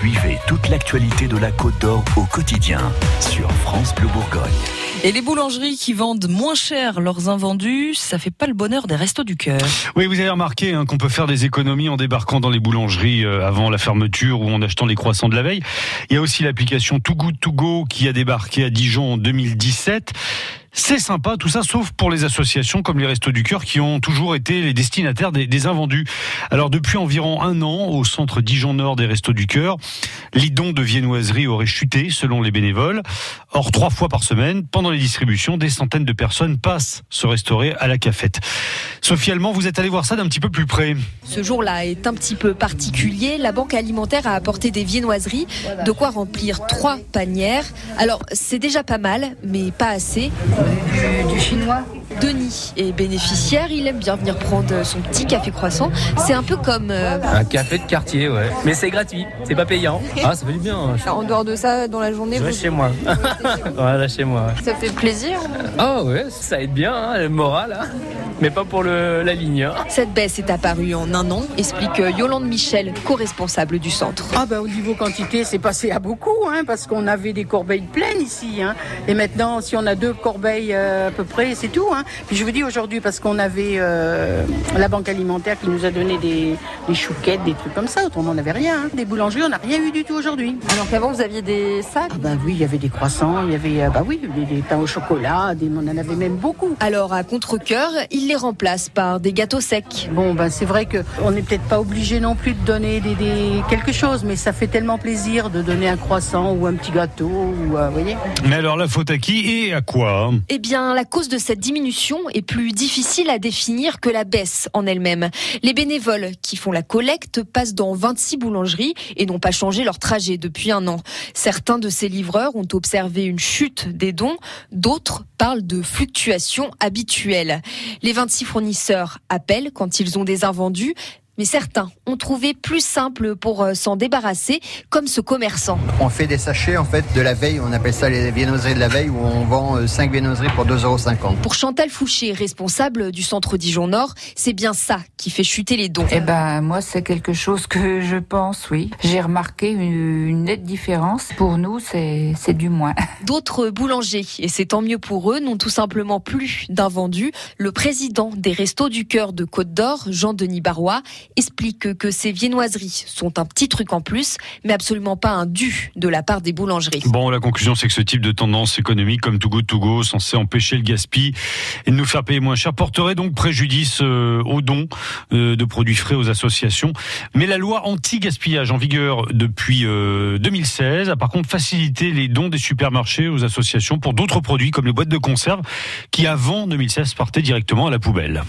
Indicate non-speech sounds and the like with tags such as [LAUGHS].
Suivez toute l'actualité de la Côte d'Or au quotidien sur France Bleu Bourgogne. Et les boulangeries qui vendent moins cher leurs invendus, ça fait pas le bonheur des restos du cœur. Oui, vous avez remarqué hein, qu'on peut faire des économies en débarquant dans les boulangeries euh, avant la fermeture ou en achetant les croissants de la veille. Il y a aussi l'application Too Good To Go qui a débarqué à Dijon en 2017. C'est sympa tout ça, sauf pour les associations comme les Restos du Cœur qui ont toujours été les destinataires des, invendus. Alors depuis environ un an, au centre Dijon Nord des Restos du Cœur, les dons de viennoiserie auraient chuté selon les bénévoles. Or, trois fois par semaine, pendant les distributions, des centaines de personnes passent se restaurer à la cafette. Sophie Allemand, vous êtes allé voir ça d'un petit peu plus près. Ce jour-là est un petit peu particulier. La banque alimentaire a apporté des viennoiseries, de quoi remplir trois panières. Alors, c'est déjà pas mal, mais pas assez du, chinois. Denis est bénéficiaire, il aime bien venir prendre son petit café croissant. C'est un peu comme... Euh, un café de quartier, ouais. Mais c'est gratuit, c'est pas payant. [LAUGHS] Ah, ça fait du bien. Hein. En dehors de ça, dans la journée... Je vous... [LAUGHS] chez moi. voilà, chez moi. Ça fait plaisir Ah ouais, ça aide bien, hein, le moral. Hein. Mais pas pour le, la ligne. Hein. Cette baisse est apparue en un an, explique Yolande Michel, co-responsable du centre. Ah bah au niveau quantité, c'est passé à beaucoup, hein, parce qu'on avait des corbeilles pleines ici. Hein. Et maintenant, si on a deux corbeilles euh, à peu près, c'est tout. Hein. Puis je vous dis aujourd'hui, parce qu'on avait euh, la banque alimentaire qui nous a donné des, des, chouquettes, des trucs comme ça. Autrement, on n'avait rien. Hein. Des boulangeries, on n'a rien eu du tout aujourd'hui. Alors qu'avant, vous aviez des sacs ah bah oui, il y avait des croissants, il y avait euh, bah oui, des, pains au chocolat, des, on en avait même beaucoup. Alors à contre-coeur, il les remplace par des gâteaux secs. Bon, ben c'est vrai qu'on n'est peut-être pas obligé non plus de donner des, quelque chose, mais ça fait tellement plaisir de donner un croissant ou un petit gâteau, ou, voyez. Mais alors la faute à qui et à quoi Eh bien, la cause de cette diminution est plus difficile à définir que la baisse en elle-même. Les bénévoles qui font la collecte passent dans 26 boulangeries et n'ont pas changé leur trajet depuis un an. Certains de ces livreurs ont observé une chute des dons, d'autres parlent de fluctuations habituelles. Les 26 fournisseurs appellent quand ils ont des invendus, mais certains ont trouvé plus simple pour euh, s'en débarrasser, comme ce commerçant. On fait des sachets en fait de la veille, on appelle ça les viennoiseries de la veille, où on vend 5 euh, viennoiseries pour 2,50 euros. Pour Chantal Fouché, responsable du centre Dijon Nord, c'est bien ça qui fait chuter les dons. Eh ben moi c'est quelque chose que je pense, oui. J'ai remarqué une, nette différence. Pour nous c'est du moins. [LAUGHS] D'autres boulangers, et c'est tant mieux pour eux, n'ont tout simplement plus d'invendus. Le président des Restos du Cœur de Côte d'Or, Jean-Denis Barrois, explique que ces viennoiseries sont un petit truc en plus, mais absolument pas un dû de la part des boulangeries. Bon, la conclusion, c'est que ce type de tendance économique comme Too Good To Go, censé empêcher le gaspillage et nous faire payer moins cher, porterait donc préjudice euh, aux dons euh, de produits frais aux associations. Mais la loi anti-gaspillage en vigueur depuis 2016 euh, a par contre facilité les dons des supermarchés aux associations pour d'autres produits comme les boîtes de conserve qui avant 2016 partaient directement à la poubelle.